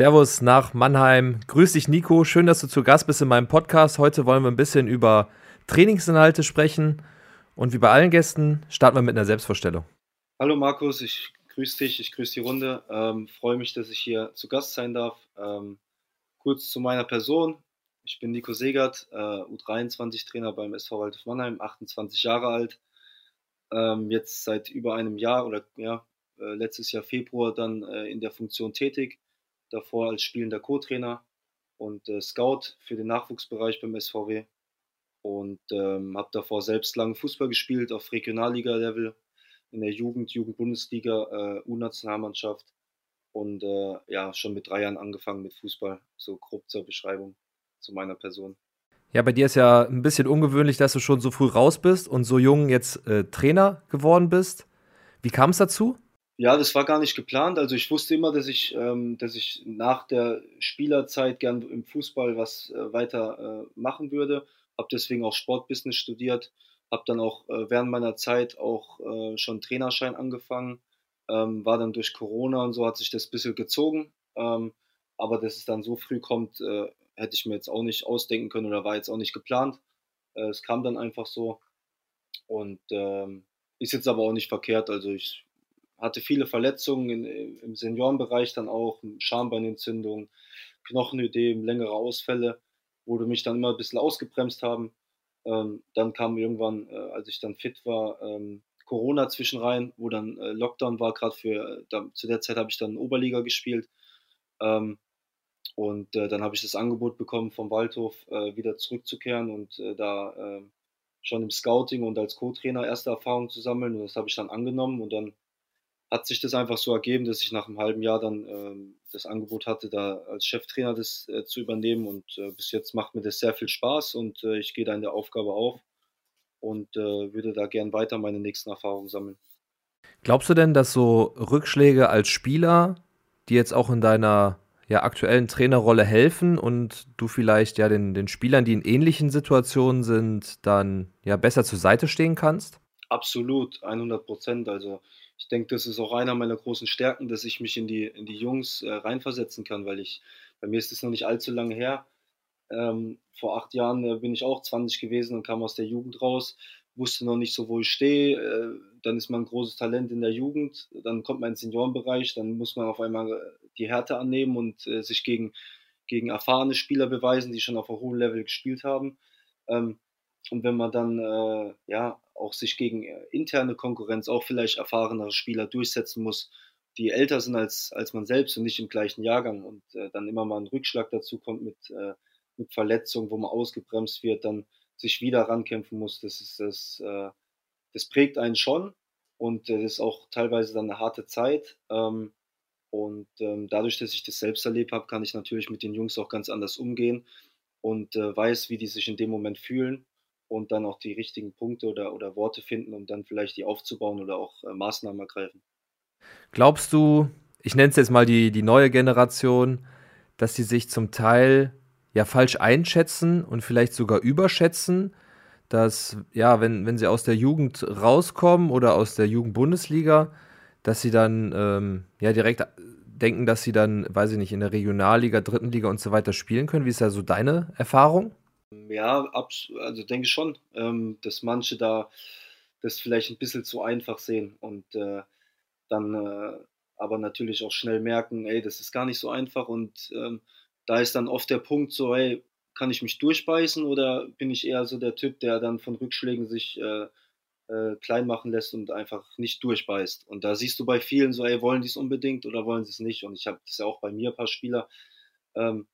Servus nach Mannheim. Grüß dich, Nico. Schön, dass du zu Gast bist in meinem Podcast. Heute wollen wir ein bisschen über Trainingsinhalte sprechen. Und wie bei allen Gästen starten wir mit einer Selbstvorstellung. Hallo Markus, ich grüße dich, ich grüße die Runde. Ähm, freue mich, dass ich hier zu Gast sein darf. Ähm, kurz zu meiner Person. Ich bin Nico Segert, äh, U23-Trainer beim SV Waldhof Mannheim, 28 Jahre alt. Ähm, jetzt seit über einem Jahr oder ja, äh, letztes Jahr Februar dann äh, in der Funktion tätig davor als spielender Co-Trainer und äh, Scout für den Nachwuchsbereich beim SVW und ähm, habe davor selbst lange Fußball gespielt auf Regionalliga-Level in der Jugend, Jugend-Bundesliga, äh, U-Nationalmannschaft und äh, ja, schon mit drei Jahren angefangen mit Fußball, so grob zur Beschreibung zu meiner Person. Ja, bei dir ist ja ein bisschen ungewöhnlich, dass du schon so früh raus bist und so jung jetzt äh, Trainer geworden bist. Wie kam es dazu? Ja, das war gar nicht geplant. Also ich wusste immer, dass ich, ähm, dass ich nach der Spielerzeit gern im Fußball was äh, weiter äh, machen würde. Habe deswegen auch Sportbusiness studiert. Habe dann auch äh, während meiner Zeit auch äh, schon Trainerschein angefangen. Ähm, war dann durch Corona und so hat sich das ein bisschen gezogen. Ähm, aber dass es dann so früh kommt, äh, hätte ich mir jetzt auch nicht ausdenken können oder war jetzt auch nicht geplant. Äh, es kam dann einfach so. Und ähm, ist jetzt aber auch nicht verkehrt. Also ich hatte viele Verletzungen in, im Seniorenbereich dann auch, Schambeinentzündung, Knochenödem, längere Ausfälle, wo du mich dann immer ein bisschen ausgebremst haben. Ähm, dann kam irgendwann, äh, als ich dann fit war, ähm, Corona zwischen rein, wo dann äh, Lockdown war, gerade für, da, zu der Zeit habe ich dann Oberliga gespielt. Ähm, und äh, dann habe ich das Angebot bekommen vom Waldhof, äh, wieder zurückzukehren und äh, da ähm, schon im Scouting und als Co-Trainer erste Erfahrungen zu sammeln. Und das habe ich dann angenommen und dann hat sich das einfach so ergeben, dass ich nach einem halben Jahr dann ähm, das Angebot hatte, da als Cheftrainer das äh, zu übernehmen. Und äh, bis jetzt macht mir das sehr viel Spaß und äh, ich gehe da in der Aufgabe auf und äh, würde da gern weiter meine nächsten Erfahrungen sammeln. Glaubst du denn, dass so Rückschläge als Spieler, die jetzt auch in deiner ja, aktuellen Trainerrolle helfen und du vielleicht ja den, den Spielern, die in ähnlichen Situationen sind, dann ja besser zur Seite stehen kannst? Absolut, 100 Prozent. Also ich denke, das ist auch einer meiner großen Stärken, dass ich mich in die, in die Jungs äh, reinversetzen kann, weil ich, bei mir ist es noch nicht allzu lange her. Ähm, vor acht Jahren äh, bin ich auch 20 gewesen und kam aus der Jugend raus, wusste noch nicht so, wo ich stehe. Äh, dann ist man ein großes Talent in der Jugend, dann kommt man ins Seniorenbereich, dann muss man auf einmal äh, die Härte annehmen und äh, sich gegen, gegen erfahrene Spieler beweisen, die schon auf einem hohen Level gespielt haben. Ähm, und wenn man dann äh, ja auch sich gegen äh, interne Konkurrenz, auch vielleicht erfahrenere Spieler durchsetzen muss, die älter sind als, als man selbst und nicht im gleichen Jahrgang und äh, dann immer mal ein Rückschlag dazu kommt mit, äh, mit Verletzungen, wo man ausgebremst wird, dann sich wieder rankämpfen muss, das ist das, äh, das prägt einen schon und das ist auch teilweise dann eine harte Zeit. Ähm, und ähm, dadurch, dass ich das selbst erlebt habe, kann ich natürlich mit den Jungs auch ganz anders umgehen und äh, weiß, wie die sich in dem Moment fühlen und dann auch die richtigen Punkte oder, oder Worte finden, um dann vielleicht die aufzubauen oder auch äh, Maßnahmen ergreifen. Glaubst du, ich nenne es jetzt mal die, die neue Generation, dass sie sich zum Teil ja falsch einschätzen und vielleicht sogar überschätzen, dass, ja, wenn, wenn sie aus der Jugend rauskommen oder aus der Jugendbundesliga, dass sie dann ähm, ja direkt denken, dass sie dann, weiß ich nicht, in der Regionalliga, dritten Liga und so weiter spielen können. Wie ist da so deine Erfahrung? Ja, also denke ich schon, ähm, dass manche da das vielleicht ein bisschen zu einfach sehen und äh, dann äh, aber natürlich auch schnell merken, ey, das ist gar nicht so einfach und ähm, da ist dann oft der Punkt so, ey, kann ich mich durchbeißen oder bin ich eher so der Typ, der dann von Rückschlägen sich äh, klein machen lässt und einfach nicht durchbeißt. Und da siehst du bei vielen so, ey, wollen die es unbedingt oder wollen sie es nicht? Und ich habe das ja auch bei mir ein paar Spieler, ähm,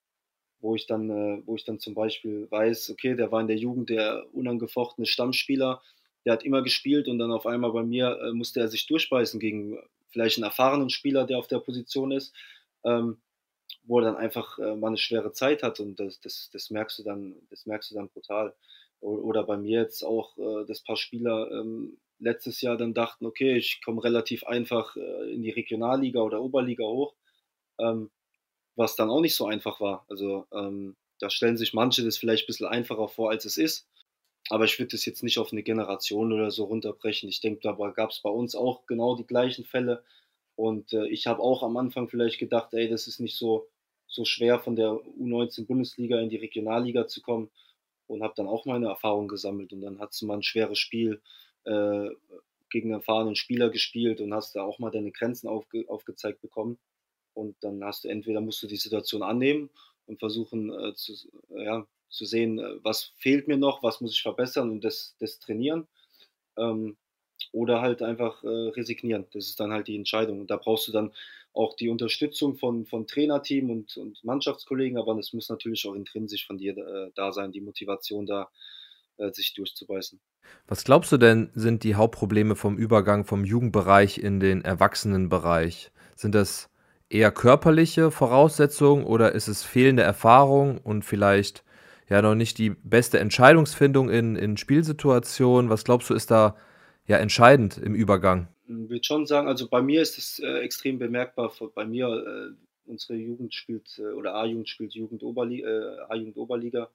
wo ich dann, äh, wo ich dann zum Beispiel weiß, okay, der war in der Jugend der unangefochtene Stammspieler, der hat immer gespielt und dann auf einmal bei mir äh, musste er sich durchbeißen gegen vielleicht einen erfahrenen Spieler, der auf der Position ist, ähm, wo er dann einfach äh, mal eine schwere Zeit hat und das, das, das merkst du dann, das merkst du dann brutal. Oder bei mir jetzt auch, äh, dass paar Spieler ähm, letztes Jahr dann dachten, okay, ich komme relativ einfach äh, in die Regionalliga oder Oberliga hoch. Ähm, was dann auch nicht so einfach war. Also ähm, da stellen sich manche das vielleicht ein bisschen einfacher vor, als es ist. Aber ich würde das jetzt nicht auf eine Generation oder so runterbrechen. Ich denke, da gab es bei uns auch genau die gleichen Fälle. Und äh, ich habe auch am Anfang vielleicht gedacht, ey, das ist nicht so, so schwer von der U19 Bundesliga in die Regionalliga zu kommen und habe dann auch meine Erfahrung gesammelt und dann hast du mal ein schweres Spiel äh, gegen einen erfahrenen Spieler gespielt und hast da auch mal deine Grenzen aufge aufgezeigt bekommen und dann hast du entweder musst du die Situation annehmen und versuchen äh, zu, ja, zu sehen, äh, was fehlt mir noch, was muss ich verbessern und das, das trainieren. Ähm, oder halt einfach äh, resignieren. Das ist dann halt die Entscheidung. Und da brauchst du dann auch die Unterstützung von, von Trainerteam und, und Mannschaftskollegen, aber es muss natürlich auch intrinsisch von dir äh, da sein, die Motivation da, äh, sich durchzubeißen. Was glaubst du denn, sind die Hauptprobleme vom Übergang vom Jugendbereich in den Erwachsenenbereich? Sind das eher körperliche Voraussetzungen oder ist es fehlende Erfahrung und vielleicht ja noch nicht die beste Entscheidungsfindung in, in Spielsituationen? Was glaubst du, ist da ja entscheidend im Übergang? Ich würde schon sagen, also bei mir ist es äh, extrem bemerkbar. Bei mir, äh, unsere Jugend spielt äh, oder A-Jugend spielt Jugend Oberliga, äh, A-Jugend Oberliga.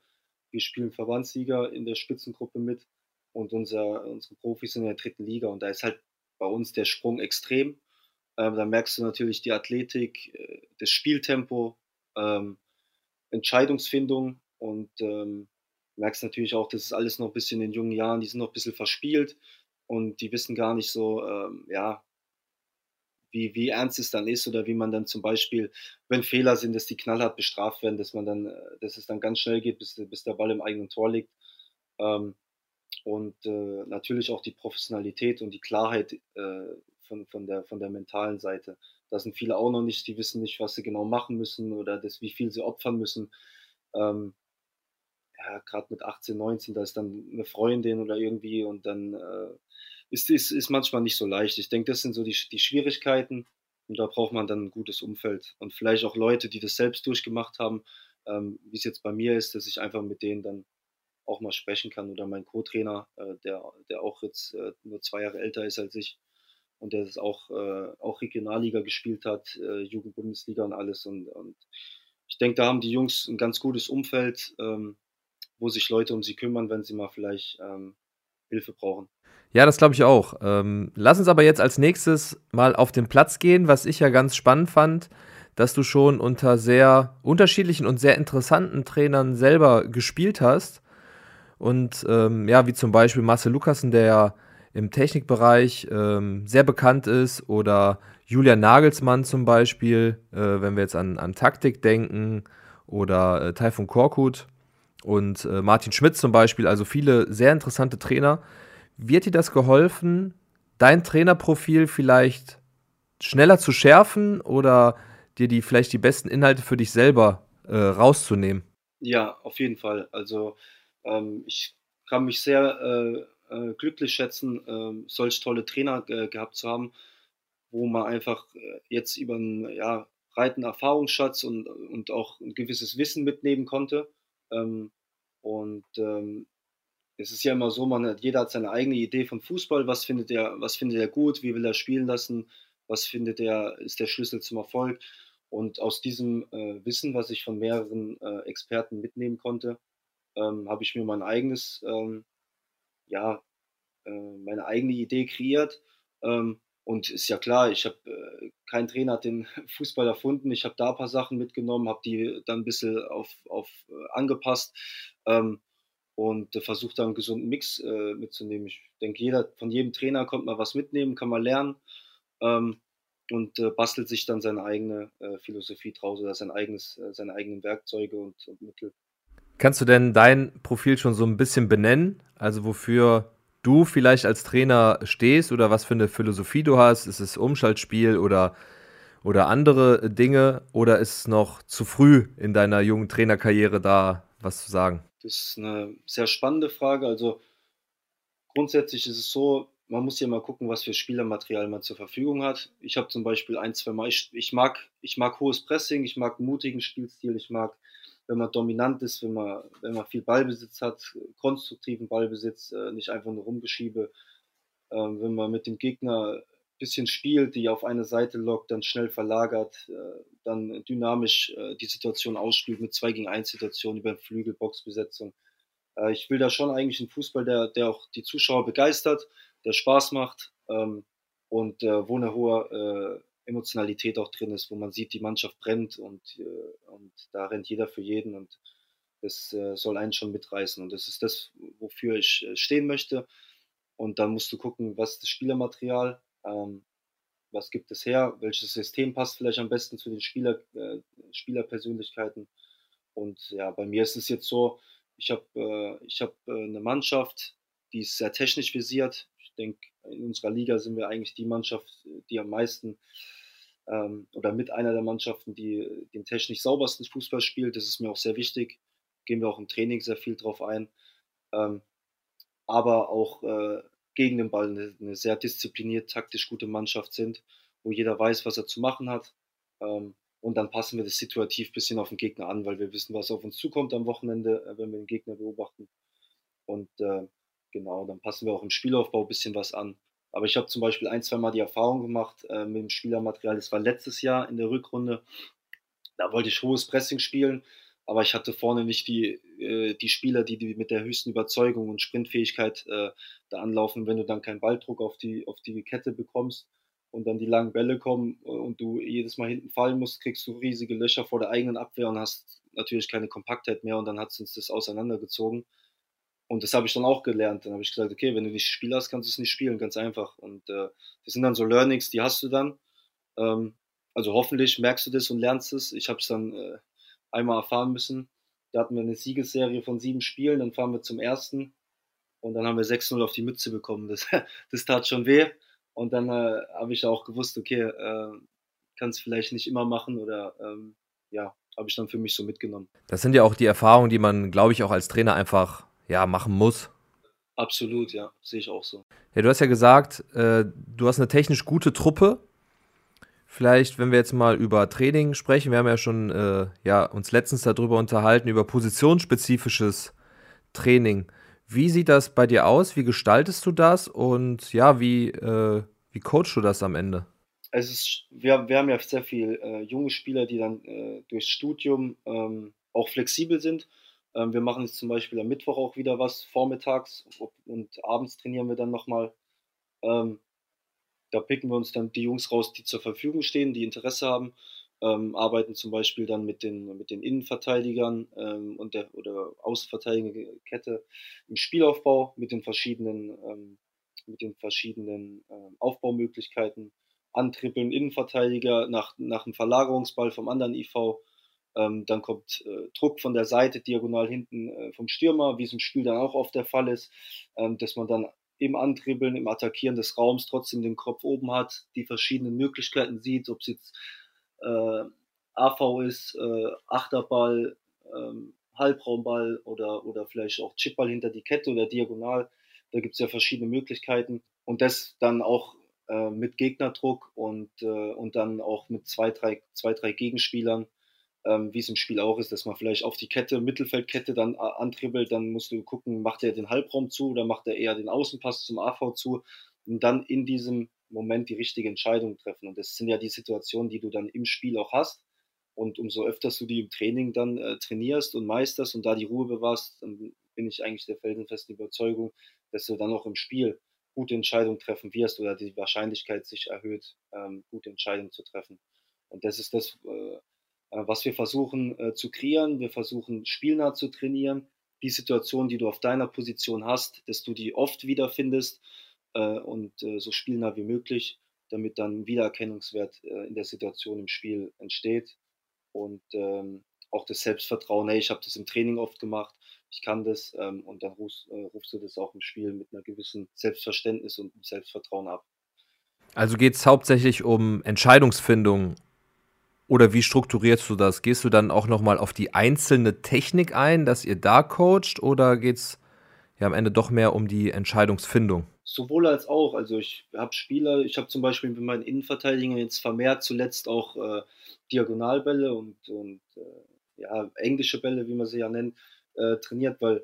Wir spielen Verbandsliga in der Spitzengruppe mit und unser, unsere Profis sind in der dritten Liga und da ist halt bei uns der Sprung extrem. Ähm, da merkst du natürlich die Athletik, äh, das Spieltempo, ähm, Entscheidungsfindung und ähm, merkst natürlich auch, das ist alles noch ein bisschen in jungen Jahren, die sind noch ein bisschen verspielt und die wissen gar nicht so, ähm, ja, wie, wie ernst es dann ist oder wie man dann zum Beispiel, wenn Fehler sind, dass die knallhart bestraft werden, dass man dann, äh, dass es dann ganz schnell geht, bis, bis der Ball im eigenen Tor liegt. Ähm, und äh, natürlich auch die Professionalität und die Klarheit äh, von, von, der, von der mentalen Seite. Da sind viele auch noch nicht, die wissen nicht, was sie genau machen müssen oder das, wie viel sie opfern müssen. Ähm, ja, gerade mit 18, 19, da ist dann eine Freundin oder irgendwie und dann äh, ist, ist, ist manchmal nicht so leicht. Ich denke, das sind so die, die Schwierigkeiten und da braucht man dann ein gutes Umfeld und vielleicht auch Leute, die das selbst durchgemacht haben, ähm, wie es jetzt bei mir ist, dass ich einfach mit denen dann auch mal sprechen kann oder mein Co-Trainer, äh, der, der auch jetzt äh, nur zwei Jahre älter ist als ich und der das auch, äh, auch Regionalliga gespielt hat, äh, Jugendbundesliga und alles und, und ich denke, da haben die Jungs ein ganz gutes Umfeld, ähm, wo sich Leute um sie kümmern, wenn sie mal vielleicht ähm, Hilfe brauchen. Ja, das glaube ich auch. Ähm, lass uns aber jetzt als nächstes mal auf den Platz gehen, was ich ja ganz spannend fand, dass du schon unter sehr unterschiedlichen und sehr interessanten Trainern selber gespielt hast. Und ähm, ja, wie zum Beispiel Marcel Lukassen, der ja im Technikbereich ähm, sehr bekannt ist, oder Julian Nagelsmann zum Beispiel, äh, wenn wir jetzt an, an Taktik denken, oder äh, Taifun Korkut und äh, Martin Schmidt zum Beispiel, also viele sehr interessante Trainer. Wird dir das geholfen, dein Trainerprofil vielleicht schneller zu schärfen oder dir die vielleicht die besten Inhalte für dich selber äh, rauszunehmen? Ja, auf jeden Fall. Also ähm, ich kann mich sehr äh, äh glücklich schätzen, ähm, solch tolle Trainer äh, gehabt zu haben, wo man einfach äh, jetzt über einen ja, breiten Erfahrungsschatz und, und auch ein gewisses Wissen mitnehmen konnte. Ähm, und ähm, es ist ja immer so, man hat, jeder hat seine eigene Idee von Fußball. Was findet er, was findet er gut? Wie will er spielen lassen? Was findet er, ist der Schlüssel zum Erfolg? Und aus diesem äh, Wissen, was ich von mehreren äh, Experten mitnehmen konnte, ähm, habe ich mir mein eigenes, ähm, ja, äh, meine eigene Idee kreiert. Ähm, und ist ja klar, ich habe, äh, kein Trainer hat den Fußball erfunden. Ich habe da ein paar Sachen mitgenommen, habe die dann ein bisschen auf, auf äh, angepasst ähm, und äh, versucht da einen gesunden Mix äh, mitzunehmen. Ich denke, jeder, von jedem Trainer kommt mal was mitnehmen, kann man lernen ähm, und äh, bastelt sich dann seine eigene äh, Philosophie draus oder sein eigenes, äh, seine eigenen Werkzeuge und, und Mittel. Kannst du denn dein Profil schon so ein bisschen benennen? Also wofür du vielleicht als Trainer stehst oder was für eine Philosophie du hast. Ist es Umschaltspiel oder, oder andere Dinge oder ist es noch zu früh in deiner jungen Trainerkarriere da was zu sagen? Das ist eine sehr spannende Frage. Also grundsätzlich ist es so, man muss ja mal gucken, was für Spielermaterial man zur Verfügung hat. Ich habe zum Beispiel ein, zwei Mal, ich, ich, mag, ich mag hohes Pressing, ich mag mutigen Spielstil, ich mag wenn man dominant ist, wenn man, wenn man viel Ballbesitz hat, konstruktiven Ballbesitz, äh, nicht einfach nur rumgeschiebe, äh, wenn man mit dem Gegner ein bisschen spielt, die auf eine Seite lockt, dann schnell verlagert, äh, dann dynamisch äh, die Situation ausspielt mit 2 gegen 1 Situationen über den Flügel, Boxbesetzung. Ich will da schon eigentlich einen Fußball, der, der auch die Zuschauer begeistert, der Spaß macht ähm, und wo eine hohe Emotionalität auch drin ist, wo man sieht, die Mannschaft brennt und, äh, und da rennt jeder für jeden und das äh, soll einen schon mitreißen. Und das ist das, wofür ich äh, stehen möchte. Und dann musst du gucken, was ist das Spielermaterial, ähm, was gibt es her, welches System passt vielleicht am besten zu den Spieler, äh, Spielerpersönlichkeiten. Und ja, bei mir ist es jetzt so, ich habe äh, ich hab, äh, eine Mannschaft, die ist sehr technisch visiert. Denke, in unserer Liga sind wir eigentlich die Mannschaft, die am meisten ähm, oder mit einer der Mannschaften, die den technisch saubersten Fußball spielt. Das ist mir auch sehr wichtig. Gehen wir auch im Training sehr viel drauf ein. Ähm, aber auch äh, gegen den Ball eine, eine, sehr diszipliniert, taktisch gute Mannschaft sind, wo jeder weiß, was er zu machen hat. Ähm, und dann passen wir das situativ ein bisschen auf den Gegner an, weil wir wissen, was auf uns zukommt am Wochenende, äh, wenn wir den Gegner beobachten. Und äh, genau, dann passen wir auch im Spielaufbau ein bisschen was an. Aber ich habe zum Beispiel ein, zwei Mal die Erfahrung gemacht äh, mit dem Spielermaterial. Das war letztes Jahr in der Rückrunde. Da wollte ich hohes Pressing spielen, aber ich hatte vorne nicht die, äh, die Spieler, die, die mit der höchsten Überzeugung und Sprintfähigkeit äh, da anlaufen. Wenn du dann keinen Balldruck auf die, auf die Kette bekommst und dann die langen Bälle kommen äh, und du jedes Mal hinten fallen musst, kriegst du riesige Löcher vor der eigenen Abwehr und hast natürlich keine Kompaktheit mehr und dann hat es uns das auseinandergezogen. Und das habe ich dann auch gelernt. Dann habe ich gesagt, okay, wenn du nicht Spiel hast, kannst du es nicht spielen, ganz einfach. Und äh, das sind dann so Learnings, die hast du dann. Ähm, also hoffentlich merkst du das und lernst es. Ich habe es dann äh, einmal erfahren müssen. Da hatten wir eine Siegesserie von sieben Spielen, dann fahren wir zum ersten und dann haben wir 6-0 auf die Mütze bekommen. Das, das tat schon weh. Und dann äh, habe ich auch gewusst, okay, äh, kann es vielleicht nicht immer machen oder ähm, ja, habe ich dann für mich so mitgenommen. Das sind ja auch die Erfahrungen, die man, glaube ich, auch als Trainer einfach ja, machen muss. Absolut, ja, sehe ich auch so. Ja, du hast ja gesagt, äh, du hast eine technisch gute Truppe. Vielleicht, wenn wir jetzt mal über Training sprechen, wir haben ja schon äh, ja, uns letztens darüber unterhalten, über positionsspezifisches Training. Wie sieht das bei dir aus? Wie gestaltest du das? Und ja, wie, äh, wie coachst du das am Ende? Es ist, wir, wir haben ja sehr viele äh, junge Spieler, die dann äh, durchs Studium ähm, auch flexibel sind ähm, wir machen jetzt zum Beispiel am Mittwoch auch wieder was, vormittags und abends trainieren wir dann nochmal. Ähm, da picken wir uns dann die Jungs raus, die zur Verfügung stehen, die Interesse haben, ähm, arbeiten zum Beispiel dann mit den, mit den Innenverteidigern ähm, und der oder Außenverteidigerkette im Spielaufbau mit den verschiedenen, ähm, mit den verschiedenen ähm, Aufbaumöglichkeiten, antrippeln, Innenverteidiger nach, nach einem Verlagerungsball vom anderen IV ähm, dann kommt äh, Druck von der Seite diagonal hinten äh, vom Stürmer, wie es im Spiel dann auch oft der Fall ist, ähm, dass man dann im Antribbeln, im Attackieren des Raums trotzdem den Kopf oben hat, die verschiedenen Möglichkeiten sieht, ob es jetzt äh, AV ist, äh, Achterball, ähm, Halbraumball oder, oder vielleicht auch Chipball hinter die Kette oder diagonal. Da gibt es ja verschiedene Möglichkeiten. Und das dann auch äh, mit Gegnerdruck und, äh, und dann auch mit zwei, drei, zwei, drei Gegenspielern ähm, wie es im Spiel auch ist, dass man vielleicht auf die Kette, Mittelfeldkette dann äh, antribbelt, dann musst du gucken, macht er den Halbraum zu oder macht er eher den Außenpass zum AV zu und dann in diesem Moment die richtige Entscheidung treffen. Und das sind ja die Situationen, die du dann im Spiel auch hast. Und umso öfters du die im Training dann äh, trainierst und meisterst und da die Ruhe bewahrst, dann bin ich eigentlich der felsenfesten Überzeugung, dass du dann auch im Spiel gute Entscheidungen treffen wirst oder die Wahrscheinlichkeit sich erhöht, ähm, gute Entscheidungen zu treffen. Und das ist das, äh, was wir versuchen äh, zu kreieren. Wir versuchen spielnah zu trainieren. Die Situation, die du auf deiner Position hast, dass du die oft wiederfindest äh, und so spielnah wie möglich, damit dann Wiedererkennungswert in der Situation im Spiel entsteht. Und ähm, auch das Selbstvertrauen, hey, ich habe das im Training oft gemacht, ich kann das ähm, und dann rufst, äh, rufst, du das auch im Spiel mit einer gewissen Selbstverständnis und Selbstvertrauen ab. Also geht es hauptsächlich um Entscheidungsfindung oder wie strukturierst du das? Gehst du dann auch nochmal auf die einzelne Technik ein, dass ihr da coacht oder geht es ja am Ende doch mehr um die Entscheidungsfindung? Sowohl als auch. Also ich habe Spieler, ich habe zum Beispiel mit meinen Innenverteidigern jetzt vermehrt zuletzt auch äh, Diagonalbälle und, und äh, ja, englische Bälle, wie man sie ja nennt, äh, trainiert, weil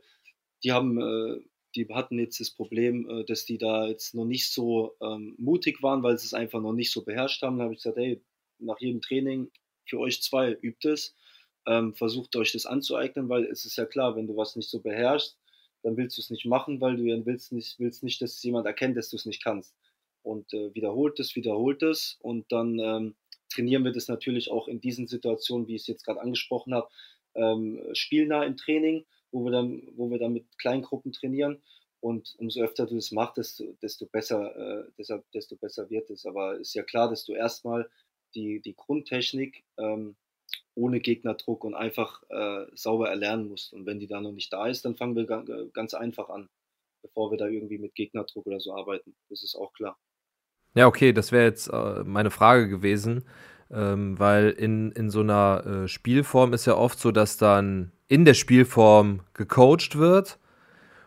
die haben, äh, die hatten jetzt das Problem, äh, dass die da jetzt noch nicht so ähm, mutig waren, weil sie es einfach noch nicht so beherrscht haben. Da habe ich gesagt, hey, nach jedem Training für euch zwei übt es. Ähm, versucht euch das anzueignen, weil es ist ja klar, wenn du was nicht so beherrschst, dann willst du es nicht machen, weil du willst nicht, willst nicht, dass jemand erkennt, dass du es nicht kannst. und äh, wiederholt es, wiederholt es und dann ähm, trainieren wir das natürlich auch in diesen Situationen, wie ich es jetzt gerade angesprochen habe, ähm, spielnah im Training, wo wir dann, wo wir dann mit Kleingruppen trainieren. Und umso öfter du das machst, desto, desto besser, äh, deshalb, desto besser wird es. Aber ist ja klar, dass du erstmal die, die Grundtechnik ähm, ohne Gegnerdruck und einfach äh, sauber erlernen musst. Und wenn die dann noch nicht da ist, dann fangen wir ganz einfach an, bevor wir da irgendwie mit Gegnerdruck oder so arbeiten. Das ist auch klar. Ja, okay, das wäre jetzt äh, meine Frage gewesen, ähm, weil in, in so einer äh, Spielform ist ja oft so, dass dann in der Spielform gecoacht wird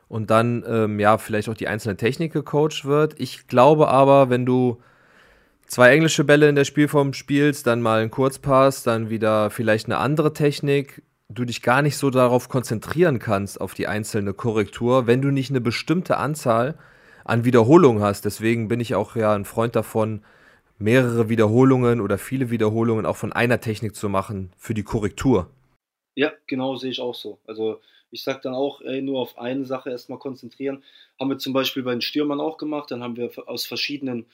und dann ähm, ja vielleicht auch die einzelne Technik gecoacht wird. Ich glaube aber, wenn du zwei englische Bälle in der Spielform spielst, dann mal einen Kurzpass, dann wieder vielleicht eine andere Technik, du dich gar nicht so darauf konzentrieren kannst, auf die einzelne Korrektur, wenn du nicht eine bestimmte Anzahl an Wiederholungen hast. Deswegen bin ich auch ja ein Freund davon, mehrere Wiederholungen oder viele Wiederholungen auch von einer Technik zu machen für die Korrektur. Ja, genau sehe ich auch so. Also ich sage dann auch, ey, nur auf eine Sache erstmal konzentrieren. Haben wir zum Beispiel bei den Stürmern auch gemacht. Dann haben wir aus verschiedenen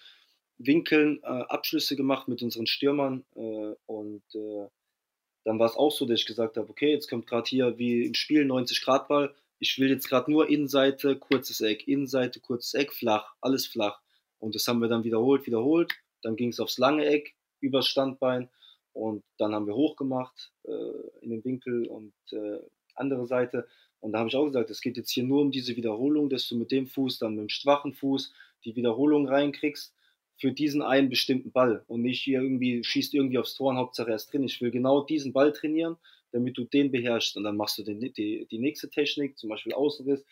Winkeln äh, Abschlüsse gemacht mit unseren Stürmern. Äh, und äh, dann war es auch so, dass ich gesagt habe, okay, jetzt kommt gerade hier wie im Spiel 90 Grad Ball. Ich will jetzt gerade nur Innenseite, kurzes Eck, Innenseite, kurzes Eck, flach, alles flach. Und das haben wir dann wiederholt, wiederholt. Dann ging es aufs lange Eck, übers Standbein. Und dann haben wir hochgemacht äh, in den Winkel und äh, andere Seite. Und da habe ich auch gesagt, es geht jetzt hier nur um diese Wiederholung, dass du mit dem Fuß, dann mit dem schwachen Fuß die Wiederholung reinkriegst für diesen einen bestimmten Ball und nicht hier irgendwie schießt irgendwie aufs Tor und Hauptsache er ist drin. Ich will genau diesen Ball trainieren, damit du den beherrschst und dann machst du den, die, die nächste Technik, zum Beispiel Außenriss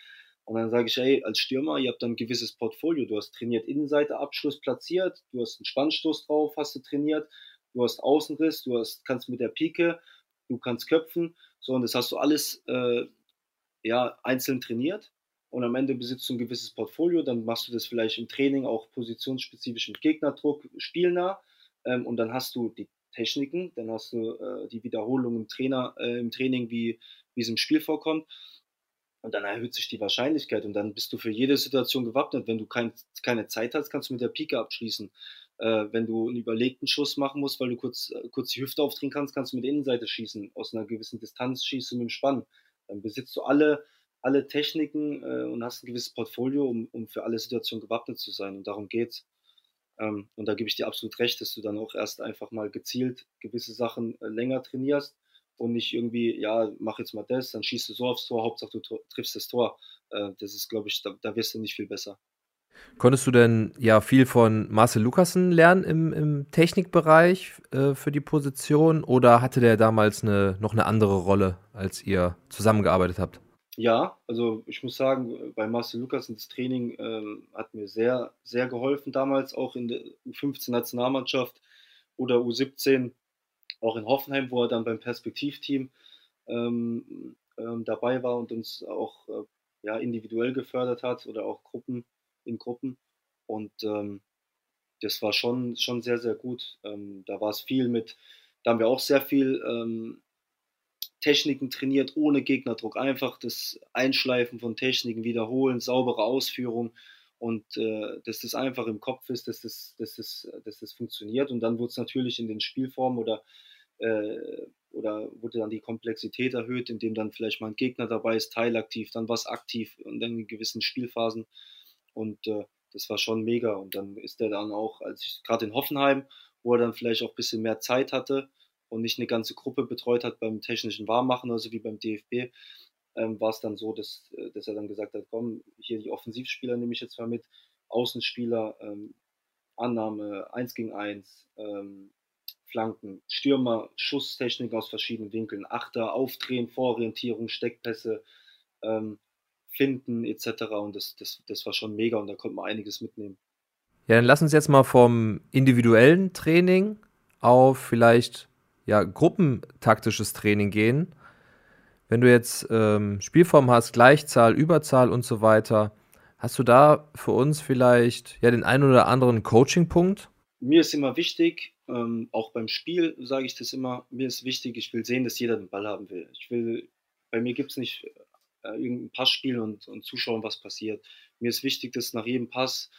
und dann sage ich, ey, als Stürmer, ihr habt dann ein gewisses Portfolio. Du hast trainiert Innenseite, Abschluss platziert, du hast einen Spannstoß drauf, hast du trainiert, du hast Außenriss, du hast, kannst mit der Pike, du kannst köpfen. So, und das hast du alles äh, ja, einzeln trainiert und am Ende besitzt du ein gewisses Portfolio, dann machst du das vielleicht im Training auch positionsspezifisch mit Gegnerdruck, spielnah ähm, und dann hast du die Techniken, dann hast du äh, die Wiederholung im, Trainer, äh, im Training, wie, wie es im Spiel vorkommt und dann erhöht sich die Wahrscheinlichkeit und dann bist du für jede Situation gewappnet. Wenn du kein, keine Zeit hast, kannst du mit der Pike abschließen. Äh, wenn du einen überlegten Schuss machen musst, weil du kurz, äh, kurz die Hüfte aufdrehen kannst, kannst du mit der Innenseite schießen. Aus einer gewissen Distanz schießt du mit dem Spann. Dann besitzt du alle alle Techniken äh, und hast ein gewisses Portfolio, um, um für alle Situationen gewappnet zu sein. Und darum geht's. Ähm, und da gebe ich dir absolut recht, dass du dann auch erst einfach mal gezielt gewisse Sachen äh, länger trainierst und nicht irgendwie, ja, mach jetzt mal das, dann schießt du so aufs Tor, Hauptsache du triffst das Tor. Äh, das ist, glaube ich, da, da, wirst du nicht viel besser. Konntest du denn ja viel von Marcel Lukassen lernen im, im Technikbereich äh, für die Position oder hatte der damals eine, noch eine andere Rolle, als ihr zusammengearbeitet habt? Ja, also ich muss sagen, bei Marcel Lukas ins Training ähm, hat mir sehr, sehr geholfen damals, auch in der U15-Nationalmannschaft oder U17, auch in Hoffenheim, wo er dann beim Perspektivteam ähm, ähm, dabei war und uns auch äh, ja, individuell gefördert hat oder auch Gruppen in Gruppen. Und ähm, das war schon, schon sehr, sehr gut. Ähm, da war es viel mit, da haben wir auch sehr viel ähm, Techniken trainiert ohne Gegnerdruck. Einfach das Einschleifen von Techniken, wiederholen, saubere Ausführung und äh, dass das einfach im Kopf ist, dass das, dass das, dass das funktioniert. Und dann wurde es natürlich in den Spielformen oder, äh, oder wurde dann die Komplexität erhöht, indem dann vielleicht mal ein Gegner dabei ist, teilaktiv, dann was aktiv und dann in gewissen Spielphasen. Und äh, das war schon mega. Und dann ist er dann auch, als ich gerade in Hoffenheim, wo er dann vielleicht auch ein bisschen mehr Zeit hatte, und nicht eine ganze Gruppe betreut hat beim technischen Warmmachen, also wie beim DFB, ähm, war es dann so, dass, äh, dass er dann gesagt hat, komm, hier die Offensivspieler nehme ich jetzt mal mit, Außenspieler, ähm, Annahme, 1 gegen 1, ähm, Flanken, Stürmer, Schusstechnik aus verschiedenen Winkeln, Achter, Aufdrehen, Vororientierung, Steckpässe, ähm, Finden etc. Und das, das, das war schon mega und da konnte man einiges mitnehmen. Ja, dann lass uns jetzt mal vom individuellen Training auf vielleicht ja, gruppentaktisches Training gehen. Wenn du jetzt ähm, Spielform hast, Gleichzahl, Überzahl und so weiter, hast du da für uns vielleicht ja den einen oder anderen Coaching-Punkt? Mir ist immer wichtig, ähm, auch beim Spiel sage ich das immer, mir ist wichtig, ich will sehen, dass jeder den Ball haben will. Ich will, bei mir gibt es nicht äh, irgendein Passspiel und, und zuschauen, was passiert. Mir ist wichtig, dass nach jedem Pass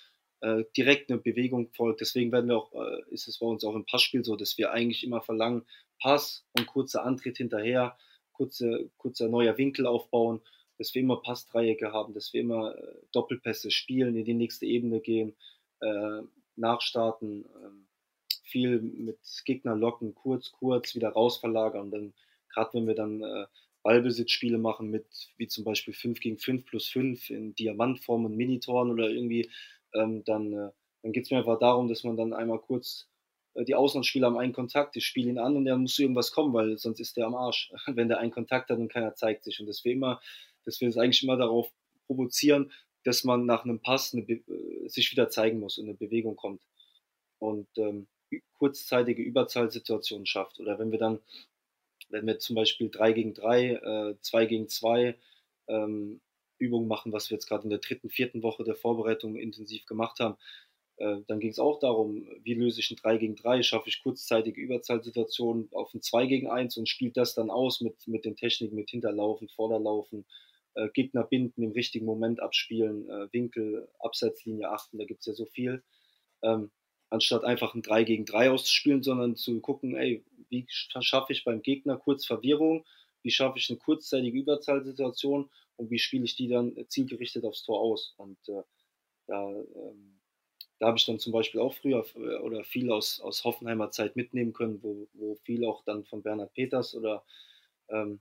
äh, direkt eine Bewegung folgt. Deswegen werden wir auch, äh, ist es bei uns auch im Passspiel so, dass wir eigentlich immer verlangen, Pass und kurzer Antritt hinterher, kurze, kurzer neuer Winkel aufbauen, dass wir immer Passdreiecke haben, dass wir immer äh, Doppelpässe spielen, in die nächste Ebene gehen, äh, nachstarten, äh, viel mit Gegner locken, kurz, kurz, wieder rausverlagern und dann, gerade wenn wir dann äh, Ballbesitzspiele machen mit, wie zum Beispiel 5 gegen 5 plus 5 in Diamantform und Minitoren oder irgendwie, ähm, dann, äh, dann geht es mir einfach darum, dass man dann einmal kurz äh, die Auslandsspieler haben einen Kontakt, ich spiele ihn an und dann muss irgendwas kommen, weil sonst ist der am Arsch, wenn der einen Kontakt hat und keiner zeigt sich. Und dass wir immer, dass wir es eigentlich immer darauf provozieren, dass man nach einem Pass eine, äh, sich wieder zeigen muss und eine Bewegung kommt. Und ähm, kurzzeitige Überzahlsituationen schafft. Oder wenn wir dann, wenn wir zum Beispiel 3 gegen 3, 2 äh, gegen 2 ähm, Übungen machen, was wir jetzt gerade in der dritten, vierten Woche der Vorbereitung intensiv gemacht haben, äh, dann ging es auch darum, wie löse ich ein 3 gegen 3, schaffe ich kurzzeitige Überzahlsituationen auf ein 2 gegen 1 und spielt das dann aus mit, mit den Techniken, mit Hinterlaufen, Vorderlaufen, äh, Gegner binden, im richtigen Moment abspielen, äh, Winkel, Abseitslinie achten, da gibt es ja so viel. Ähm, anstatt einfach ein 3 gegen 3 auszuspielen, sondern zu gucken, ey, wie schaffe ich beim Gegner kurz Verwirrung, wie schaffe ich eine kurzzeitige Überzahlsituation und wie spiele ich die dann zielgerichtet aufs Tor aus. Und äh, da, ähm, da habe ich dann zum Beispiel auch früher äh, oder viel aus, aus Hoffenheimer Zeit mitnehmen können, wo, wo viel auch dann von Bernhard Peters oder ähm,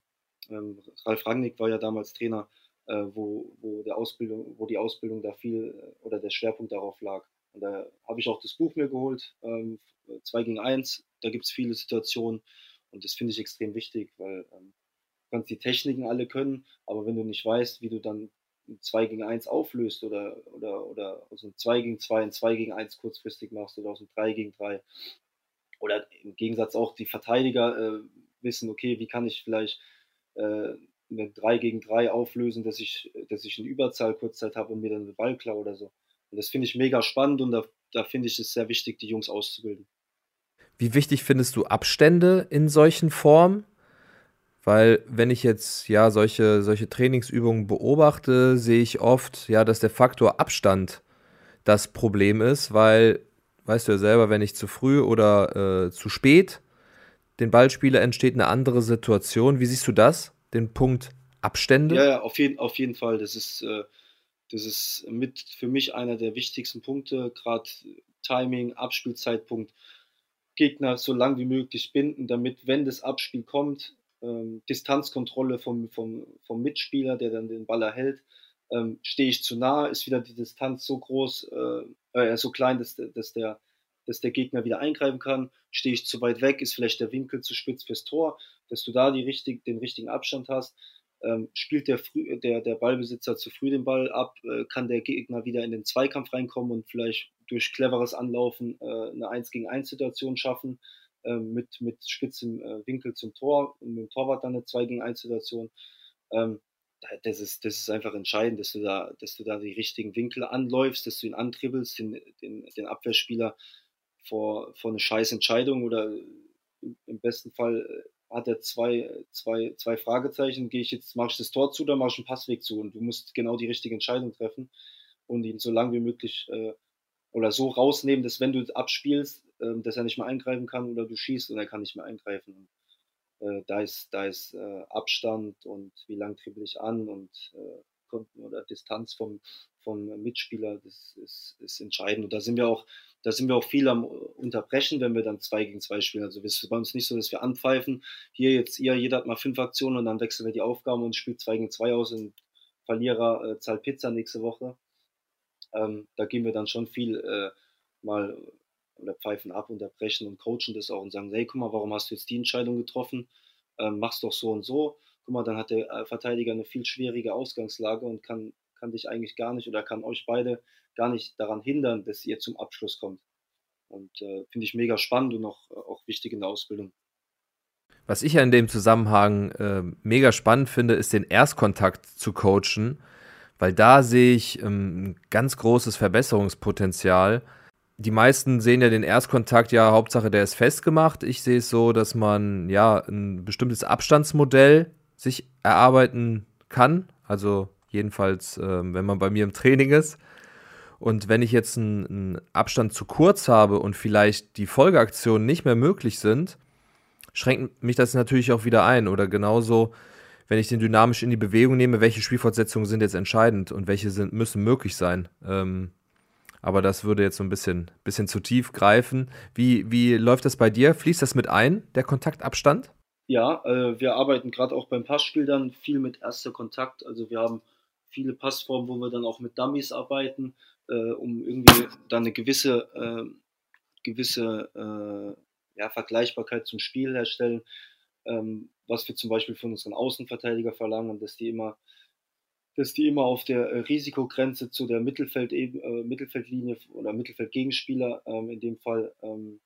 ähm, Ralf Rangnick war ja damals Trainer, äh, wo, wo, der Ausbildung, wo die Ausbildung da viel äh, oder der Schwerpunkt darauf lag. Und da habe ich auch das Buch mir geholt, ähm, 2 gegen 1. Da gibt es viele Situationen und das finde ich extrem wichtig, weil ähm, kannst die Techniken alle können, aber wenn du nicht weißt, wie du dann ein 2 gegen 1 auflöst oder, oder, oder aus einem 2 gegen 2 ein 2 gegen 1 kurzfristig machst oder aus einem 3 gegen 3 oder im Gegensatz auch die Verteidiger äh, wissen, okay, wie kann ich vielleicht äh, eine 3 gegen 3 auflösen, dass ich, dass ich eine Überzahl kurzzeit habe und mir dann einen Ball klaue oder so. Und das finde ich mega spannend und da, da finde ich es sehr wichtig, die Jungs auszubilden. Wie wichtig findest du Abstände in solchen Formen? Weil wenn ich jetzt ja solche, solche Trainingsübungen beobachte, sehe ich oft, ja, dass der Faktor Abstand das Problem ist, weil, weißt du ja selber, wenn ich zu früh oder äh, zu spät den Ball spiele, entsteht eine andere Situation. Wie siehst du das? Den Punkt Abstände? Ja, ja auf, jeden, auf jeden Fall. Das ist, äh, das ist mit für mich einer der wichtigsten Punkte, gerade Timing, Abspielzeitpunkt, Gegner so lang wie möglich binden, damit, wenn das Abspiel kommt, ähm, Distanzkontrolle vom, vom, vom Mitspieler, der dann den Ball erhält, ähm, stehe ich zu nah, ist wieder die Distanz so groß, äh, äh, so klein, dass, dass, der, dass der Gegner wieder eingreifen kann. Stehe ich zu weit weg, ist vielleicht der Winkel zu spitz fürs Tor, dass du da die richtig, den richtigen Abstand hast ähm, spielt der, der, der Ballbesitzer zu früh den Ball ab, äh, kann der Gegner wieder in den Zweikampf reinkommen und vielleicht durch cleveres Anlaufen äh, eine 1 gegen 1 Situation schaffen, äh, mit, mit spitzem äh, Winkel zum Tor und mit dem Torwart dann eine 2 gegen 1 Situation. Ähm, das ist, das ist einfach entscheidend, dass du da, dass du da die richtigen Winkel anläufst, dass du ihn antribbelst, den, den, den Abwehrspieler vor, vor eine scheiß Entscheidung oder im besten Fall äh, hat er zwei, zwei, zwei Fragezeichen. Gehe ich jetzt, mache ich das Tor zu oder mache ich einen Passweg zu? Und du musst genau die richtige Entscheidung treffen und ihn so lang wie möglich äh, oder so rausnehmen, dass wenn du abspielst, äh, dass er nicht mehr eingreifen kann oder du schießt und er kann nicht mehr eingreifen. Äh, da ist, da ist äh, Abstand und wie lang dribbel ich an und äh, oder Distanz vom, vom Mitspieler, das ist, ist entscheidend. Und da sind wir auch, da sind wir auch viel am Unterbrechen, wenn wir dann zwei gegen zwei spielen. Also es ist bei uns nicht so, dass wir anpfeifen. Hier jetzt ihr, jeder hat mal fünf Aktionen und dann wechseln wir die Aufgaben und spielt zwei gegen zwei aus und Verlierer äh, zahlt Pizza nächste Woche. Ähm, da gehen wir dann schon viel äh, mal oder pfeifen ab, unterbrechen und coachen das auch und sagen, hey, guck mal, warum hast du jetzt die Entscheidung getroffen? Ähm, mach's doch so und so. Guck mal, dann hat der äh, Verteidiger eine viel schwierige Ausgangslage und kann kann dich eigentlich gar nicht oder kann euch beide gar nicht daran hindern, dass ihr zum Abschluss kommt. Und äh, finde ich mega spannend und auch, auch wichtig in der Ausbildung. Was ich ja in dem Zusammenhang äh, mega spannend finde, ist den Erstkontakt zu coachen, weil da sehe ich ähm, ein ganz großes Verbesserungspotenzial. Die meisten sehen ja den Erstkontakt, ja, Hauptsache der ist festgemacht. Ich sehe es so, dass man ja ein bestimmtes Abstandsmodell sich erarbeiten kann. Also Jedenfalls, ähm, wenn man bei mir im Training ist. Und wenn ich jetzt einen, einen Abstand zu kurz habe und vielleicht die Folgeaktionen nicht mehr möglich sind, schränkt mich das natürlich auch wieder ein. Oder genauso, wenn ich den dynamisch in die Bewegung nehme, welche Spielfortsetzungen sind jetzt entscheidend und welche sind, müssen möglich sein. Ähm, aber das würde jetzt so ein bisschen, bisschen zu tief greifen. Wie, wie läuft das bei dir? Fließt das mit ein, der Kontaktabstand? Ja, äh, wir arbeiten gerade auch beim Passspiel dann viel mit erster Kontakt. Also wir haben viele Passformen, wo wir dann auch mit Dummies arbeiten, äh, um irgendwie dann eine gewisse, äh, gewisse ja, Vergleichbarkeit zum Spiel herstellen. Ähm, was wir zum Beispiel von unseren Außenverteidiger verlangen, dass die immer dass die immer auf der äh, Risikogrenze zu der Mittelfeld, äh, Mittelfeldlinie oder Mittelfeldgegenspieler ähm, in dem Fall ähm,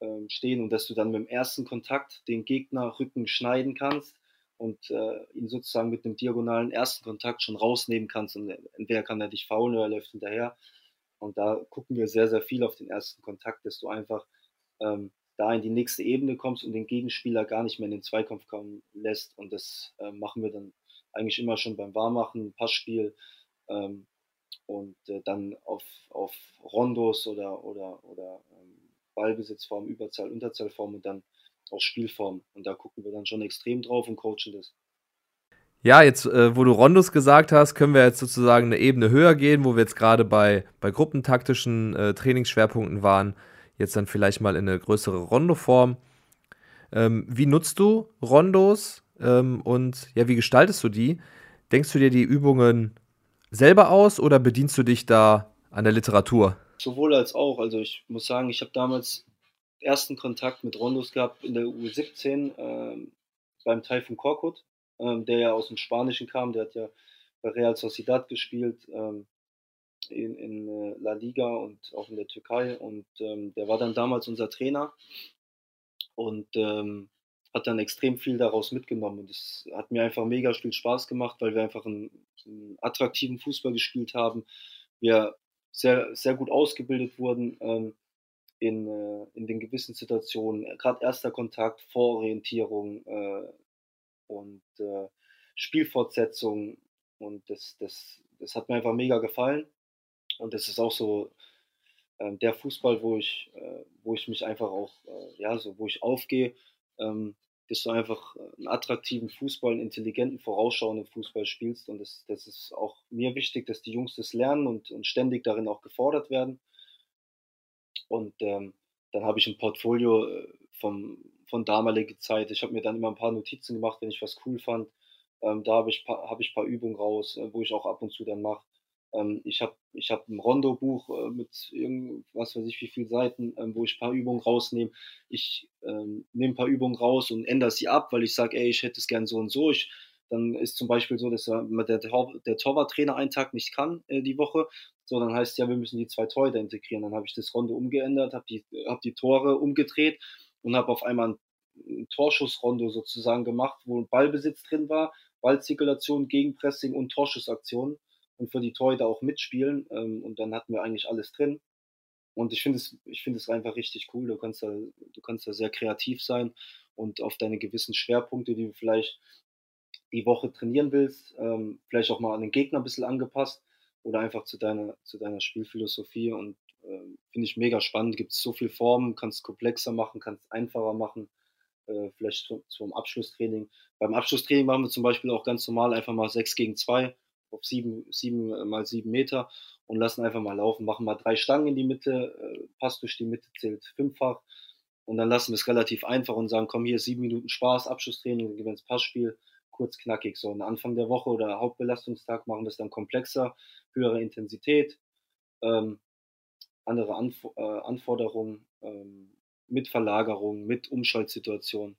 ähm, stehen und dass du dann mit dem ersten Kontakt den Gegner Rücken schneiden kannst und äh, ihn sozusagen mit einem diagonalen ersten Kontakt schon rausnehmen kannst und entweder kann er dich faulen oder er läuft hinterher. Und da gucken wir sehr, sehr viel auf den ersten Kontakt, dass du einfach ähm, da in die nächste Ebene kommst und den Gegenspieler gar nicht mehr in den Zweikampf kommen lässt. Und das äh, machen wir dann eigentlich immer schon beim Warmmachen, Passspiel ähm, und äh, dann auf, auf Rondos oder, oder, oder ähm, Ballbesitzform, Überzahl, Unterzahlform und dann auch Spielform. Und da gucken wir dann schon extrem drauf und coachen das. Ja, jetzt, äh, wo du Rondos gesagt hast, können wir jetzt sozusagen eine Ebene höher gehen, wo wir jetzt gerade bei, bei gruppentaktischen äh, Trainingsschwerpunkten waren. Jetzt dann vielleicht mal in eine größere Rondo-Form. Ähm, wie nutzt du Rondos ähm, und ja, wie gestaltest du die? Denkst du dir die Übungen selber aus oder bedienst du dich da an der Literatur? Sowohl als auch. Also ich muss sagen, ich habe damals ersten Kontakt mit Rondos gehabt in der U17 ähm, beim Taifun Korkut, ähm, der ja aus dem Spanischen kam. Der hat ja bei Real Sociedad gespielt ähm, in, in äh, La Liga und auch in der Türkei. Und ähm, der war dann damals unser Trainer. Und ähm, hat dann extrem viel daraus mitgenommen und es hat mir einfach mega viel Spaß gemacht, weil wir einfach einen, einen attraktiven Fußball gespielt haben, wir sehr, sehr gut ausgebildet wurden ähm, in, äh, in den gewissen Situationen, gerade erster Kontakt, Vororientierung äh, und äh, Spielfortsetzung und das, das, das hat mir einfach mega gefallen. Und das ist auch so ähm, der Fußball, wo ich, äh, wo ich mich einfach auch, äh, ja, so, wo ich aufgehe ähm, dass du einfach äh, einen attraktiven Fußball, einen intelligenten, vorausschauenden Fußball spielst. Und das, das ist auch mir wichtig, dass die Jungs das lernen und, und ständig darin auch gefordert werden. Und ähm, dann habe ich ein Portfolio äh, vom, von damaliger Zeit. Ich habe mir dann immer ein paar Notizen gemacht, wenn ich was cool fand. Ähm, da habe ich, hab ich ein paar Übungen raus, äh, wo ich auch ab und zu dann mache. Ähm, ich habe ich hab ein Rondo-Buch äh, mit irgendwas weiß ich wie viele Seiten, ähm, wo ich ein paar Übungen rausnehme. Ich ähm, nehme ein paar Übungen raus und ändere sie ab, weil ich sage, ey, ich hätte es gern so und so. Ich, dann ist zum Beispiel so, dass der, der, der Torwarttrainer einen Tag nicht kann äh, die Woche. So, dann heißt ja, wir müssen die zwei Torhüter integrieren. Dann habe ich das Rondo umgeändert, habe die, hab die Tore umgedreht und habe auf einmal ein, ein Torschussrondo sozusagen gemacht, wo Ballbesitz drin war, Ballzirkulation, Gegenpressing und Torschussaktionen und für die Torhüter auch mitspielen. Ähm, und dann hatten wir eigentlich alles drin. Und ich finde es, ich finde es einfach richtig cool. Du kannst da, du kannst da sehr kreativ sein und auf deine gewissen Schwerpunkte, die du vielleicht die Woche trainieren willst, ähm, vielleicht auch mal an den Gegner ein bisschen angepasst oder einfach zu deiner, zu deiner Spielphilosophie. Und ähm, finde ich mega spannend. Gibt es so viele Formen, kannst komplexer machen, kannst einfacher machen. Äh, vielleicht zum, zum Abschlusstraining. Beim Abschlusstraining machen wir zum Beispiel auch ganz normal einfach mal 6 gegen 2 auf sieben, sieben äh, mal sieben Meter und lassen einfach mal laufen, machen mal drei Stangen in die Mitte, äh, Pass durch die Mitte zählt fünffach und dann lassen wir es relativ einfach und sagen, komm, hier sieben Minuten Spaß, Abschlusstraining, dann gewinnst Passspiel, kurz knackig. So, und Anfang der Woche oder Hauptbelastungstag machen wir es dann komplexer, höhere Intensität, ähm, andere Anf äh, Anforderungen, ähm, mit Verlagerung, mit Umschaltsituation.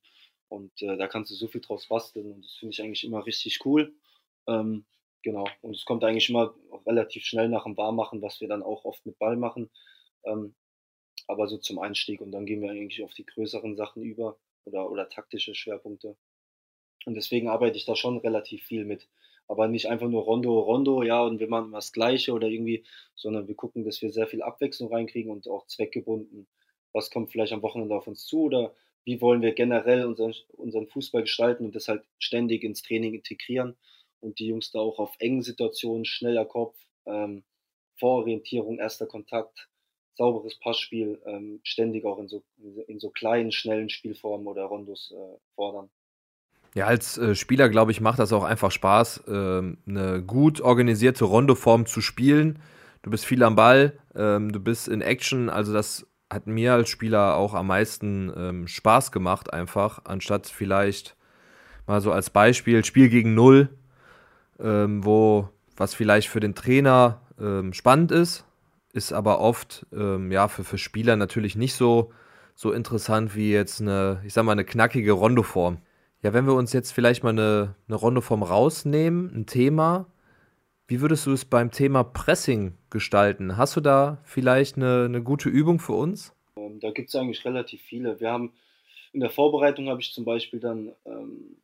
Und äh, da kannst du so viel draus basteln und das finde ich eigentlich immer richtig cool. Ähm, Genau. Und es kommt eigentlich immer relativ schnell nach dem Warmmachen, was wir dann auch oft mit Ball machen. Ähm, aber so zum Einstieg und dann gehen wir eigentlich auf die größeren Sachen über oder, oder taktische Schwerpunkte. Und deswegen arbeite ich da schon relativ viel mit. Aber nicht einfach nur Rondo, Rondo, ja, und wir machen immer das Gleiche oder irgendwie, sondern wir gucken, dass wir sehr viel Abwechslung reinkriegen und auch zweckgebunden. Was kommt vielleicht am Wochenende auf uns zu oder wie wollen wir generell unseren, unseren Fußball gestalten und das halt ständig ins Training integrieren und die Jungs da auch auf engen Situationen, schneller Kopf, ähm, Vororientierung, erster Kontakt, sauberes Passspiel, ähm, ständig auch in so, in so kleinen, schnellen Spielformen oder Rondos äh, fordern. Ja, als äh, Spieler, glaube ich, macht das auch einfach Spaß, ähm, eine gut organisierte Rondoform zu spielen. Du bist viel am Ball, ähm, du bist in Action, also das hat mir als Spieler auch am meisten ähm, Spaß gemacht, einfach, anstatt vielleicht mal so als Beispiel Spiel gegen Null, ähm, wo was vielleicht für den Trainer ähm, spannend ist, ist aber oft ähm, ja für, für Spieler natürlich nicht so, so interessant wie jetzt eine, ich sag mal, eine knackige Rondoform. Ja, wenn wir uns jetzt vielleicht mal eine, eine Rondeform rausnehmen, ein Thema, wie würdest du es beim Thema Pressing gestalten? Hast du da vielleicht eine, eine gute Übung für uns? Ähm, da gibt es eigentlich relativ viele. Wir haben in der Vorbereitung habe ich zum Beispiel dann ähm,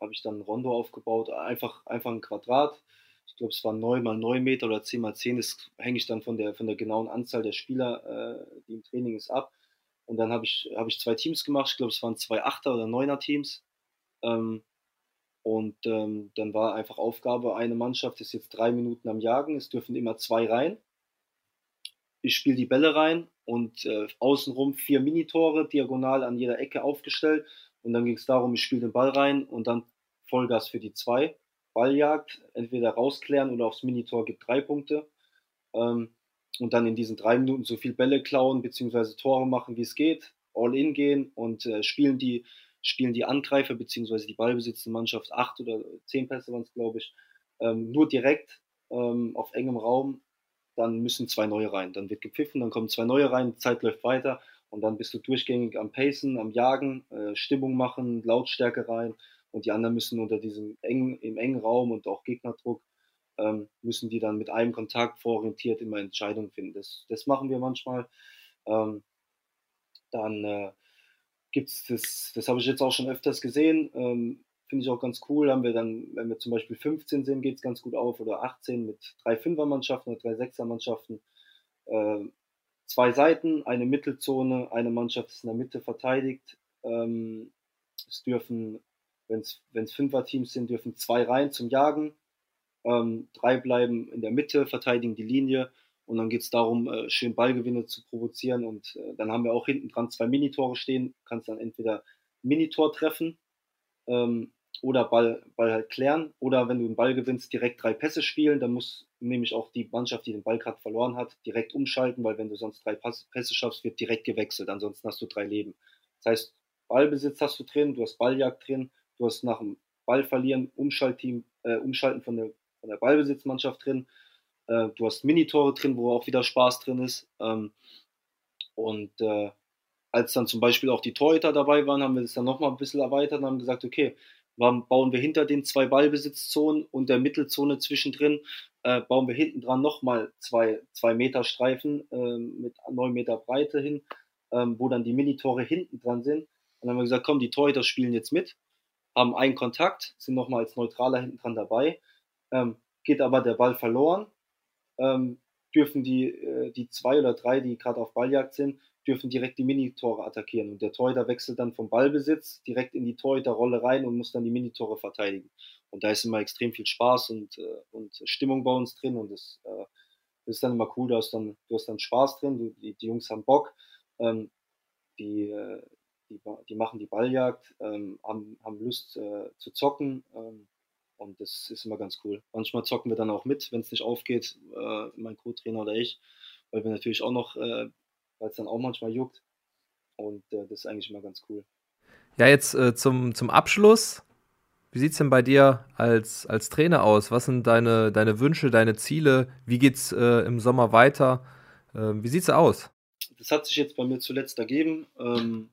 habe ich dann ein Rondo aufgebaut, einfach, einfach ein Quadrat. Ich glaube, es war 9 mal 9 Meter oder 10 mal 10. Das hänge ich dann von der, von der genauen Anzahl der Spieler, äh, die im Training ist, ab. Und dann habe ich, hab ich zwei Teams gemacht. Ich glaube, es waren zwei Achter- oder Neuner-Teams. Ähm, und ähm, dann war einfach Aufgabe, eine Mannschaft ist jetzt drei Minuten am Jagen. Es dürfen immer zwei rein. Ich spiele die Bälle rein und äh, außenrum vier Minitore, diagonal an jeder Ecke aufgestellt. Und dann ging es darum, ich spiele den Ball rein und dann Vollgas für die zwei. Balljagd, entweder rausklären oder aufs Minitor gibt drei Punkte. Ähm, und dann in diesen drei Minuten so viel Bälle klauen bzw. Tore machen, wie es geht, all in gehen und äh, spielen die spielen die Angreifer bzw. die ballbesitzende Mannschaft acht oder zehn Pässe waren es glaube ich ähm, nur direkt ähm, auf engem Raum, dann müssen zwei neue rein. Dann wird gepfiffen, dann kommen zwei neue rein, die Zeit läuft weiter und dann bist du durchgängig am Pacen, am Jagen, äh, Stimmung machen, Lautstärke rein und die anderen müssen unter diesem engen, im engen Raum und auch Gegnerdruck ähm, müssen die dann mit einem Kontakt vororientiert immer Entscheidungen finden. Das, das machen wir manchmal. Ähm, dann äh, gibt es das, das habe ich jetzt auch schon öfters gesehen, ähm, finde ich auch ganz cool. Haben wir dann, wenn wir zum Beispiel 15 sind, geht es ganz gut auf oder 18 mit drei Fünfermannschaften oder drei Sechsermannschaften. Äh, zwei Seiten, eine Mittelzone, eine Mannschaft ist in der Mitte verteidigt. Ähm, es dürfen, wenn es Fünferteams sind, dürfen zwei rein zum Jagen ähm, drei bleiben in der Mitte, verteidigen die Linie und dann geht es darum, äh, schön Ballgewinne zu provozieren. Und äh, dann haben wir auch hinten dran zwei Minitore stehen. Kannst dann entweder Minitor treffen ähm, oder Ball, Ball halt klären. Oder wenn du den Ball gewinnst, direkt drei Pässe spielen. Dann muss nämlich auch die Mannschaft, die den Ball gerade verloren hat, direkt umschalten, weil wenn du sonst drei Pässe schaffst, wird direkt gewechselt. Ansonsten hast du drei Leben. Das heißt, Ballbesitz hast du drin, du hast Balljagd drin, du hast nach dem Ball verlieren, Umschaltteam, äh, Umschalten von der von der Ballbesitzmannschaft drin. Äh, du hast Minitore drin, wo auch wieder Spaß drin ist. Ähm, und äh, als dann zum Beispiel auch die Torhüter dabei waren, haben wir das dann nochmal ein bisschen erweitert und haben gesagt, okay, bauen wir hinter den zwei Ballbesitzzonen und der Mittelzone zwischendrin, äh, bauen wir hinten dran nochmal zwei, zwei Meter Streifen äh, mit neun Meter Breite hin, ähm, wo dann die Minitore hinten dran sind. Und dann haben wir gesagt, komm, die Torhüter spielen jetzt mit, haben einen Kontakt, sind nochmal als Neutraler hinten dran dabei ähm, geht aber der Ball verloren, ähm, dürfen die, äh, die zwei oder drei, die gerade auf Balljagd sind, dürfen direkt die Minitore attackieren. Und der Torhüter wechselt dann vom Ballbesitz direkt in die Torhüterrolle rein und muss dann die Minitore verteidigen. Und da ist immer extrem viel Spaß und, äh, und Stimmung bei uns drin und das, äh, das ist dann immer cool, du hast dann, du hast dann Spaß drin, du, die, die Jungs haben Bock, ähm, die, äh, die, die machen die Balljagd, ähm, haben, haben Lust äh, zu zocken. Ähm, und das ist immer ganz cool. Manchmal zocken wir dann auch mit, wenn es nicht aufgeht, äh, mein Co-Trainer oder ich, weil wir natürlich auch noch, äh, weil es dann auch manchmal juckt. Und äh, das ist eigentlich immer ganz cool. Ja, jetzt äh, zum, zum Abschluss. Wie sieht es denn bei dir als, als Trainer aus? Was sind deine, deine Wünsche, deine Ziele? Wie geht es äh, im Sommer weiter? Ähm, wie sieht es aus? Das hat sich jetzt bei mir zuletzt ergeben. Ähm,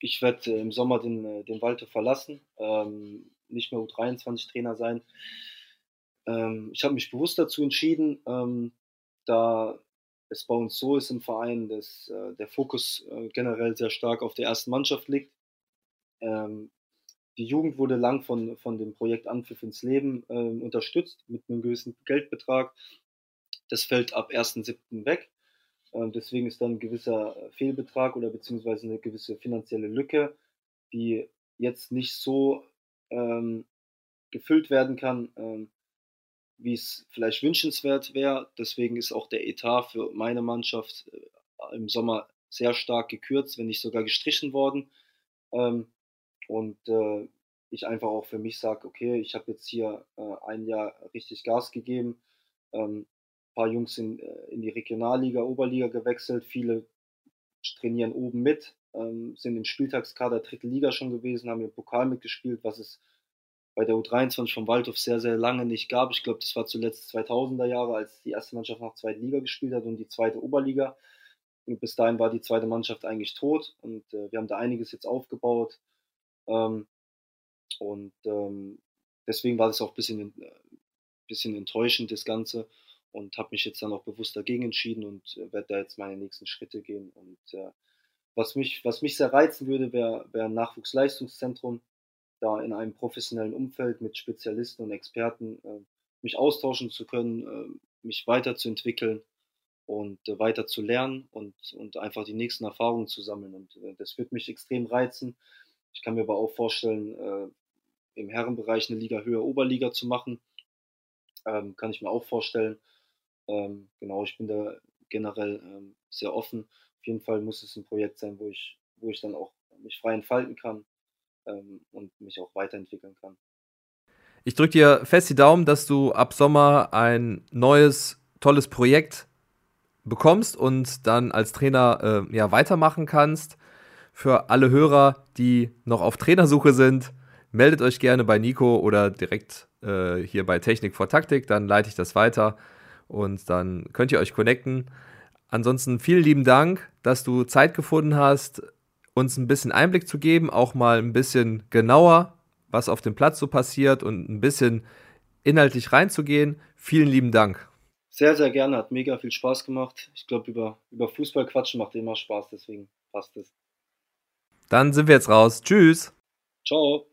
ich werde äh, im Sommer den, den Walter verlassen. Ähm, nicht mehr U23-Trainer sein. Ähm, ich habe mich bewusst dazu entschieden, ähm, da es bei uns so ist im Verein, dass äh, der Fokus äh, generell sehr stark auf der ersten Mannschaft liegt. Ähm, die Jugend wurde lang von, von dem Projekt Anpfiff ins Leben äh, unterstützt mit einem gewissen Geldbetrag. Das fällt ab 1.7. weg. Ähm, deswegen ist dann ein gewisser Fehlbetrag oder beziehungsweise eine gewisse finanzielle Lücke, die jetzt nicht so ähm, gefüllt werden kann, ähm, wie es vielleicht wünschenswert wäre. Deswegen ist auch der Etat für meine Mannschaft äh, im Sommer sehr stark gekürzt, wenn nicht sogar gestrichen worden. Ähm, und äh, ich einfach auch für mich sage, okay, ich habe jetzt hier äh, ein Jahr richtig Gas gegeben. Ähm, ein paar Jungs sind in die Regionalliga, Oberliga gewechselt, viele trainieren oben mit, ähm, sind im Spieltagskader dritte Liga schon gewesen, haben im Pokal mitgespielt, was es bei der U23 von Waldhof sehr, sehr lange nicht gab. Ich glaube, das war zuletzt 2000er Jahre, als die erste Mannschaft nach zweiter Liga gespielt hat und die zweite Oberliga. Und bis dahin war die zweite Mannschaft eigentlich tot und äh, wir haben da einiges jetzt aufgebaut. Ähm, und ähm, deswegen war das auch ein bisschen, äh, bisschen enttäuschend, das Ganze. Und habe mich jetzt dann auch bewusst dagegen entschieden und äh, werde da jetzt meine nächsten Schritte gehen. Und äh, was, mich, was mich sehr reizen würde, wäre wär ein Nachwuchsleistungszentrum, da in einem professionellen Umfeld mit Spezialisten und Experten äh, mich austauschen zu können, äh, mich weiterzuentwickeln und äh, weiter zu lernen und, und einfach die nächsten Erfahrungen zu sammeln. Und äh, das wird mich extrem reizen. Ich kann mir aber auch vorstellen, äh, im Herrenbereich eine Liga höher Oberliga zu machen. Ähm, kann ich mir auch vorstellen. Ähm, genau, ich bin da generell ähm, sehr offen. Auf jeden Fall muss es ein Projekt sein, wo ich, wo ich dann auch mich frei entfalten kann ähm, und mich auch weiterentwickeln kann. Ich drücke dir fest die Daumen, dass du ab Sommer ein neues, tolles Projekt bekommst und dann als Trainer äh, ja, weitermachen kannst. Für alle Hörer, die noch auf Trainersuche sind, meldet euch gerne bei Nico oder direkt äh, hier bei Technik vor Taktik, dann leite ich das weiter und dann könnt ihr euch connecten. Ansonsten vielen lieben Dank, dass du Zeit gefunden hast, uns ein bisschen Einblick zu geben, auch mal ein bisschen genauer, was auf dem Platz so passiert und ein bisschen inhaltlich reinzugehen. Vielen lieben Dank. Sehr, sehr gerne, hat mega viel Spaß gemacht. Ich glaube, über, über Fußball quatschen macht immer Spaß, deswegen passt es. Dann sind wir jetzt raus. Tschüss. Ciao.